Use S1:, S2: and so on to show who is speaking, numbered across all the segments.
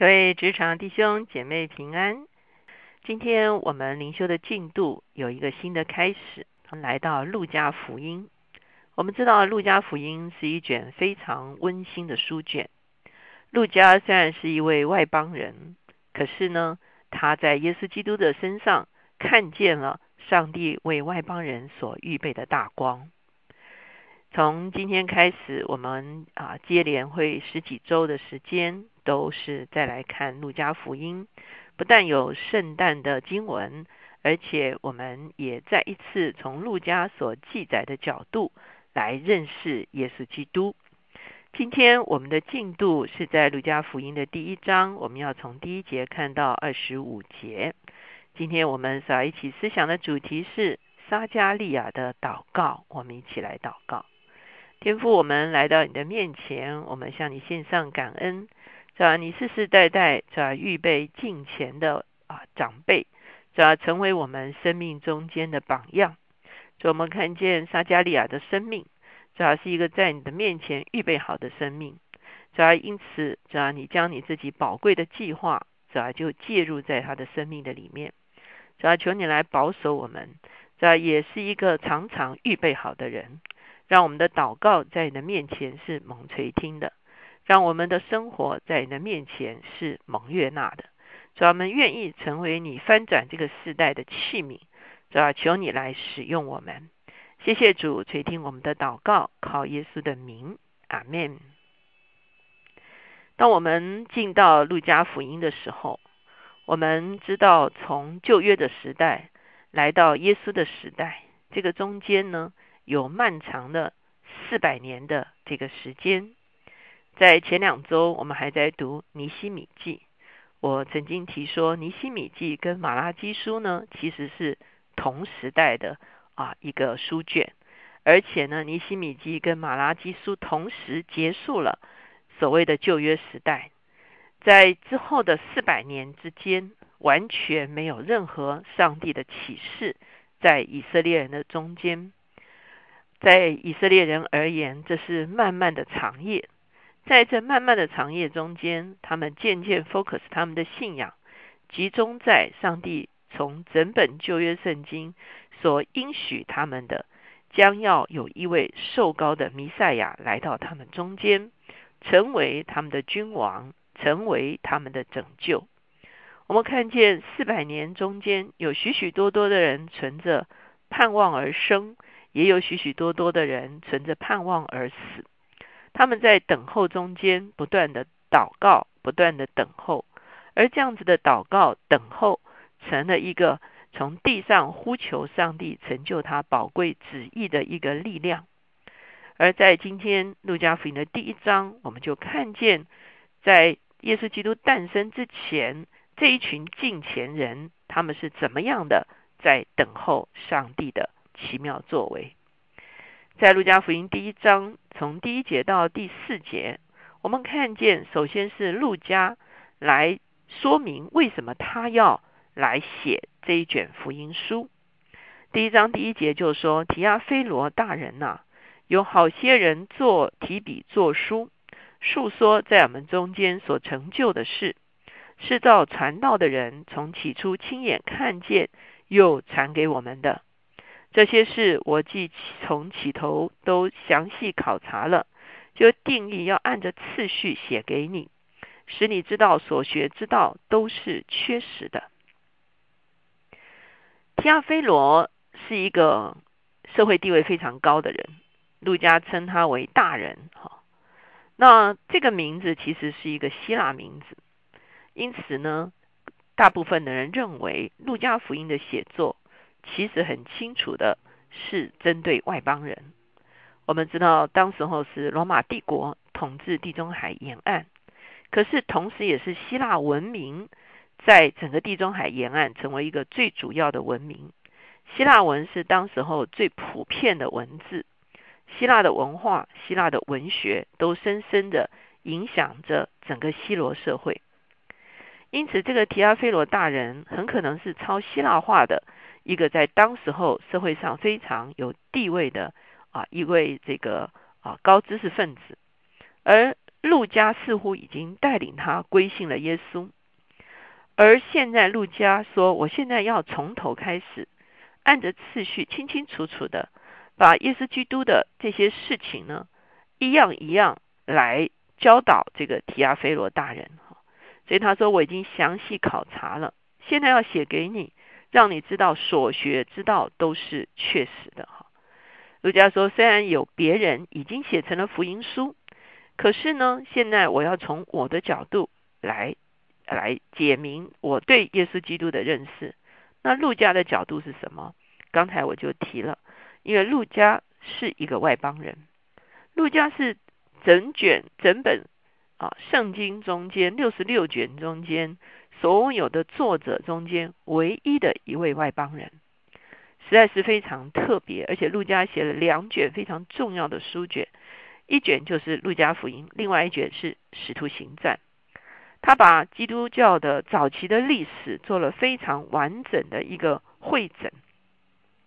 S1: 各位职场弟兄姐妹平安。今天我们灵修的进度有一个新的开始，来到路加福音。我们知道路加福音是一卷非常温馨的书卷。路加虽然是一位外邦人，可是呢，他在耶稣基督的身上看见了上帝为外邦人所预备的大光。从今天开始，我们啊接连会十几周的时间。都是再来看路加福音，不但有圣诞的经文，而且我们也再一次从路加所记载的角度来认识耶稣基督。今天我们的进度是在路加福音的第一章，我们要从第一节看到二十五节。今天我们所要一起思想的主题是撒加利亚的祷告，我们一起来祷告。天父，我们来到你的面前，我们向你献上感恩。是吧？你世世代代在预备近前的啊长辈，是吧？成为我们生命中间的榜样。就我们看见撒加利亚的生命，主要是一个在你的面前预备好的生命。主要因此，主要你将你自己宝贵的计划，主要就介入在他的生命的里面。主要求你来保守我们，主要也是一个常常预备好的人，让我们的祷告在你的面前是蒙垂听的。让我们的生活在你的面前是蒙悦纳的，主要我们愿意成为你翻转这个世代的器皿，主要求你来使用我们。谢谢主垂听我们的祷告，靠耶稣的名，阿门。当我们进到路加福音的时候，我们知道从旧约的时代来到耶稣的时代，这个中间呢有漫长的四百年的这个时间。在前两周，我们还在读尼西米记。我曾经提说，尼西米记跟马拉基书呢，其实是同时代的啊一个书卷，而且呢，尼西米记跟马拉基书同时结束了所谓的旧约时代。在之后的四百年之间，完全没有任何上帝的启示在以色列人的中间。在以色列人而言，这是漫漫的长夜。在这漫漫的长夜中间，他们渐渐 focus 他们的信仰，集中在上帝从整本旧约圣经所应许他们的，将要有一位受高的弥赛亚来到他们中间，成为他们的君王，成为他们的拯救。我们看见四百年中间有许许多多的人存着盼望而生，也有许许多多的人存着盼望而死。他们在等候中间不断的祷告，不断的等候，而这样子的祷告等候，成了一个从地上呼求上帝成就他宝贵旨意的一个力量。而在今天路加福音的第一章，我们就看见，在耶稣基督诞生之前，这一群敬虔人，他们是怎么样的在等候上帝的奇妙作为。在路加福音第一章，从第一节到第四节，我们看见，首先是路加来说明为什么他要来写这一卷福音书。第一章第一节就说：“提亚菲罗大人呐，有好些人做提笔作书，述说在我们中间所成就的事，是照传道的人从起初亲眼看见，又传给我们的。”这些事我既从起头都详细考察了，就定义要按着次序写给你，使你知道所学之道都是缺失的。提亚菲罗是一个社会地位非常高的人，陆家称他为大人。哈，那这个名字其实是一个希腊名字，因此呢，大部分的人认为路加福音的写作。其实很清楚的是针对外邦人。我们知道，当时候是罗马帝国统治地中海沿岸，可是同时也是希腊文明在整个地中海沿岸成为一个最主要的文明。希腊文是当时候最普遍的文字，希腊的文化、希腊的文学都深深的影响着整个希罗社会。因此，这个提阿菲罗大人很可能是超希腊化的。一个在当时候社会上非常有地位的啊一位这个啊高知识分子，而路加似乎已经带领他归信了耶稣，而现在路加说：“我现在要从头开始，按着次序，清清楚楚的把耶稣基督的这些事情呢，一样一样来教导这个提亚菲罗大人。”所以他说：“我已经详细考察了，现在要写给你，让你知道所学之道都是确实的。”哈，路加说：“虽然有别人已经写成了福音书。”可是呢，现在我要从我的角度来来解明我对耶稣基督的认识。那路加的角度是什么？刚才我就提了，因为路加是一个外邦人，路加是整卷整本啊圣经中间六十六卷中间所有的作者中间唯一的一位外邦人，实在是非常特别。而且路加写了两卷非常重要的书卷。一卷就是《路加福音》，另外一卷是《使徒行传》。他把基督教的早期的历史做了非常完整的一个会诊。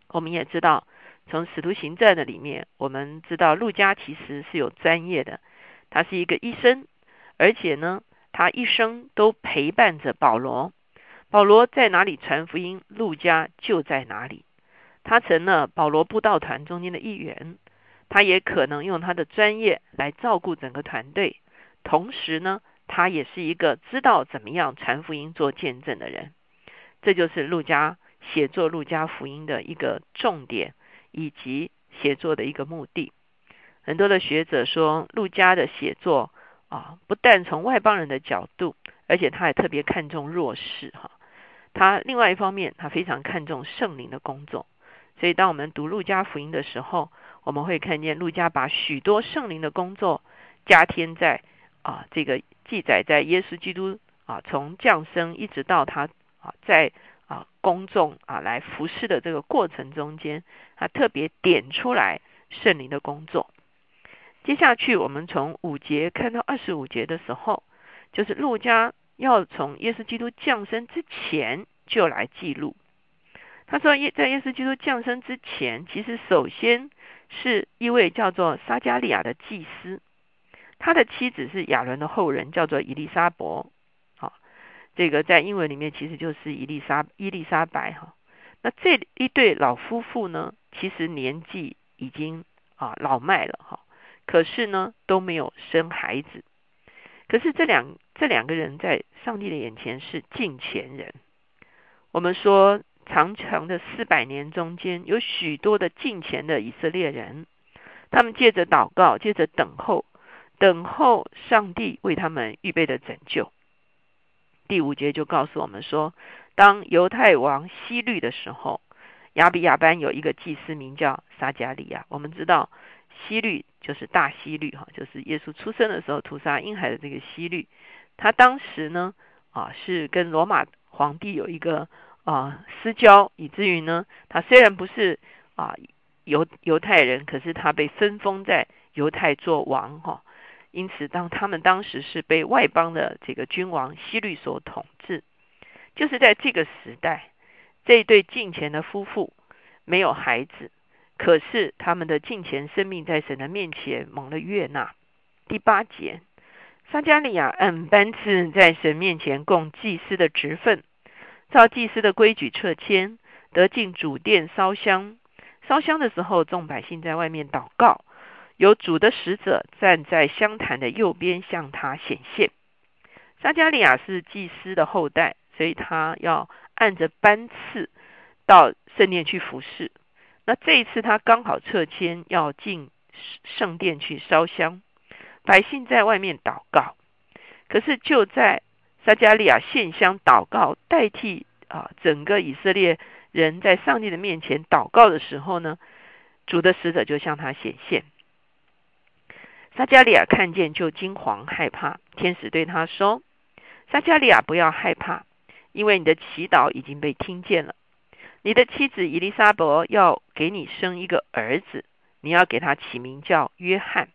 S1: 我们也知道，从《使徒行传》的里面，我们知道路加其实是有专业的，他是一个医生，而且呢，他一生都陪伴着保罗。保罗在哪里传福音，路加就在哪里。他成了保罗布道团中间的一员。他也可能用他的专业来照顾整个团队，同时呢，他也是一个知道怎么样传福音、做见证的人。这就是路加写作路加福音的一个重点，以及写作的一个目的。很多的学者说，路加的写作啊，不但从外邦人的角度，而且他也特别看重弱势哈。他另外一方面，他非常看重圣灵的工作。所以，当我们读路加福音的时候，我们会看见路加把许多圣灵的工作加添在啊这个记载在耶稣基督啊从降生一直到他啊在啊公众啊来服侍的这个过程中间，他特别点出来圣灵的工作。接下去，我们从五节看到二十五节的时候，就是路加要从耶稣基督降生之前就来记录。他说，耶在耶稣基督降生之前，其实首先是一位叫做撒加利亚的祭司，他的妻子是亚伦的后人，叫做伊丽莎伯。好，这个在英文里面其实就是伊丽莎伊丽莎白哈。那这一对老夫妇呢，其实年纪已经啊老迈了哈，可是呢都没有生孩子。可是这两这两个人在上帝的眼前是近前人。我们说。长长的四百年中间，有许多的近前的以色列人，他们借着祷告，借着等候，等候上帝为他们预备的拯救。第五节就告诉我们说，当犹太王希律的时候，亚比亚班有一个祭司名叫撒加利亚。我们知道希律就是大希律哈，就是耶稣出生的时候屠杀婴孩的这个希律。他当时呢啊是跟罗马皇帝有一个。啊，私交，以至于呢，他虽然不是啊犹犹太人，可是他被分封在犹太做王哈。因此，当他们当时是被外邦的这个君王希律所统治，就是在这个时代，这对近前的夫妇没有孩子，可是他们的近前生命在神的面前蒙了悦纳。第八节，撒加利亚按班次在神面前供祭司的职分。照祭司的规矩撤迁，得进主殿烧香。烧香的时候，众百姓在外面祷告，有主的使者站在香坛的右边向他显现。撒加利亚是祭司的后代，所以他要按着班次到圣殿去服侍。那这一次他刚好撤迁，要进圣殿去烧香。百姓在外面祷告，可是就在。撒加利亚献香祷告，代替啊整个以色列人在上帝的面前祷告的时候呢，主的使者就向他显现。撒加利亚看见就惊惶害怕，天使对他说：“撒加利亚不要害怕，因为你的祈祷已经被听见了。你的妻子伊丽莎伯要给你生一个儿子，你要给他起名叫约翰。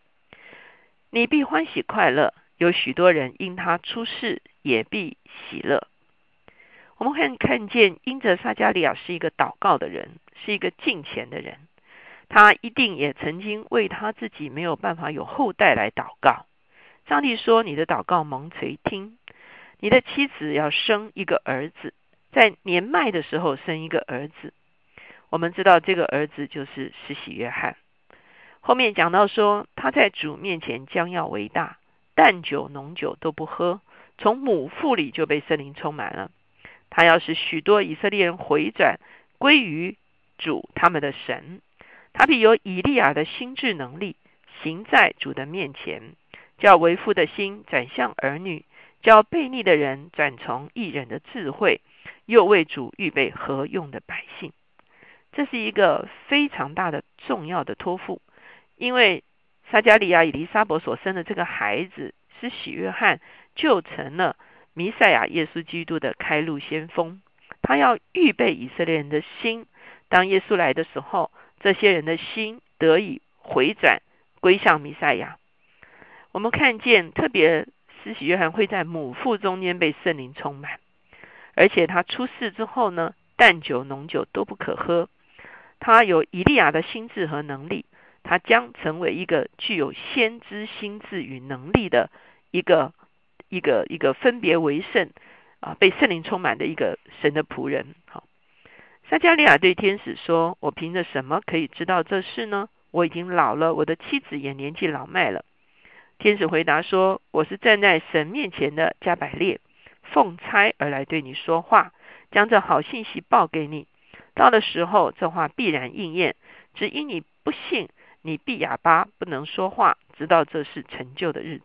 S1: 你必欢喜快乐，有许多人因他出世。”也必喜乐。我们看看见，因着撒加利亚是一个祷告的人，是一个敬虔的人，他一定也曾经为他自己没有办法有后代来祷告。上帝说：“你的祷告蒙垂听，你的妻子要生一个儿子，在年迈的时候生一个儿子。”我们知道这个儿子就是施洗约翰。后面讲到说，他在主面前将要为大，淡酒浓酒都不喝，从母腹里就被圣灵充满了。他要使许多以色列人回转归于主他们的神。他必有以利亚的心智能力，行在主的面前，叫为父的心转向儿女，叫悖逆的人转从异人的智慧，又为主预备合用的百姓。这是一个非常大的重要的托付。因为撒加利亚以利沙伯所生的这个孩子是喜约翰，就成了弥赛亚耶稣基督的开路先锋。他要预备以色列人的心，当耶稣来的时候，这些人的心得以回转归向弥赛亚。我们看见，特别施洗约翰会在母腹中间被圣灵充满，而且他出世之后呢，淡酒浓酒都不可喝。他有以利亚的心智和能力。他将成为一个具有先知心智与能力的一个一个一个分别为圣啊，被圣灵充满的一个神的仆人。好，撒加利亚对天使说：“我凭着什么可以知道这事呢？我已经老了，我的妻子也年纪老迈了。”天使回答说：“我是站在神面前的加百列，奉差而来对你说话，将这好信息报给你。到的时候，这话必然应验，只因你不信。”你闭哑巴不能说话，直到这是成就的日子。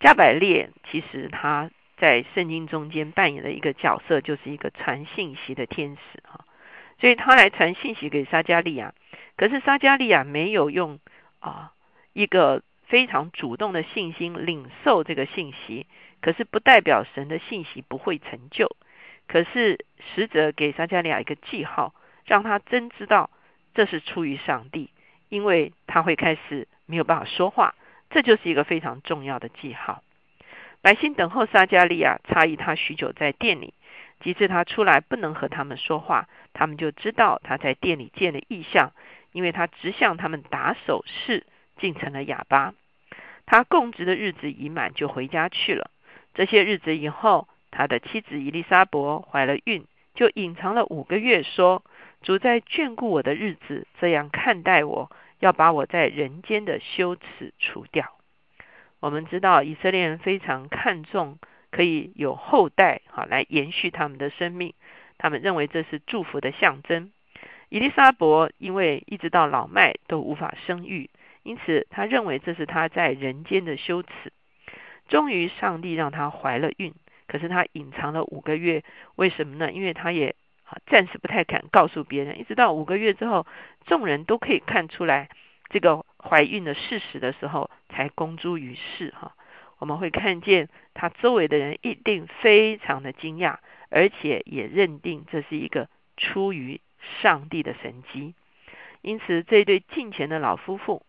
S1: 加百列其实他在圣经中间扮演的一个角色，就是一个传信息的天使啊，所以他来传信息给撒加利亚。可是撒加利亚没有用啊一个非常主动的信心领受这个信息，可是不代表神的信息不会成就。可是使者给撒加利亚一个记号，让他真知道。这是出于上帝，因为他会开始没有办法说话，这就是一个非常重要的记号。百姓等候撒加利亚，诧异他许久在店里，及至他出来不能和他们说话，他们就知道他在店里见了异象，因为他直向他们打手势，竟成了哑巴。他供职的日子已满，就回家去了。这些日子以后，他的妻子伊丽莎伯怀了孕，就隐藏了五个月，说。主在眷顾我的日子，这样看待我，要把我在人间的羞耻除掉。我们知道以色列人非常看重可以有后代，哈，来延续他们的生命。他们认为这是祝福的象征。伊丽莎伯因为一直到老迈都无法生育，因此他认为这是他在人间的羞耻。终于，上帝让她怀了孕，可是她隐藏了五个月，为什么呢？因为她也。啊，暂时不太敢告诉别人，一直到五个月之后，众人都可以看出来这个怀孕的事实的时候，才公诸于世。哈，我们会看见他周围的人一定非常的惊讶，而且也认定这是一个出于上帝的神迹。因此，这对近前的老夫妇，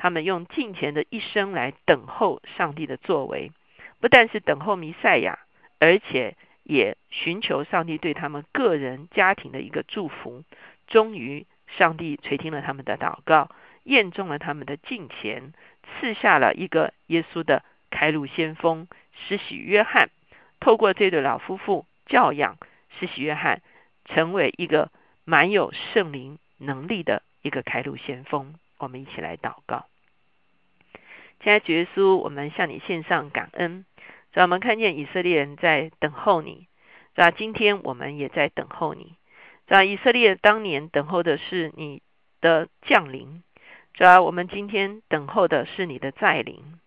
S1: 他们用近前的一生来等候上帝的作为，不但是等候弥赛亚，而且。也寻求上帝对他们个人家庭的一个祝福，终于上帝垂听了他们的祷告，验中了他们的敬虔，赐下了一个耶稣的开路先锋施洗约翰。透过这对老夫妇教养施洗约翰，成为一个蛮有圣灵能力的一个开路先锋。我们一起来祷告，亲爱的耶稣，我们向你献上感恩。让我们看见以色列人在等候你，是吧？今天我们也在等候你，是吧？以色列当年等候的是你的降临，是吧？我们今天等候的是你的再临，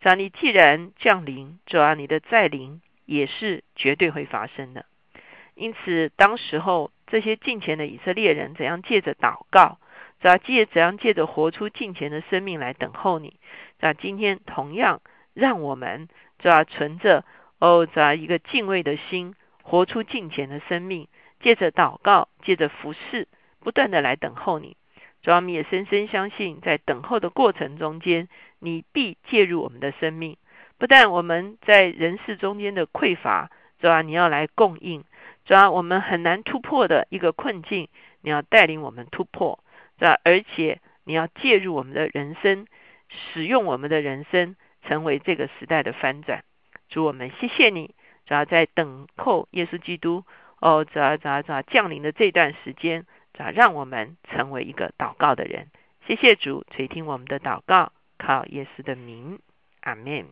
S1: 是吧？你既然降临，主要你的再临也是绝对会发生的。因此，当时候这些近前的以色列人怎样借着祷告，是吧？借怎样借着活出近前的生命来等候你，是吧？今天同样让我们。主要存着哦，这样一个敬畏的心，活出敬虔的生命，借着祷告，借着服侍，不断的来等候你。主要我们也深深相信，在等候的过程中间，你必介入我们的生命。不但我们在人世中间的匮乏，主要你要来供应；主要我们很难突破的一个困境，你要带领我们突破。主要而且你要介入我们的人生，使用我们的人生，成为这个时代的翻转。主我们谢谢你，主要在等候耶稣基督哦，主要主要主要降临的这段时间，主要让我们成为一个祷告的人。谢谢主垂听我们的祷告，靠耶稣的名，阿门。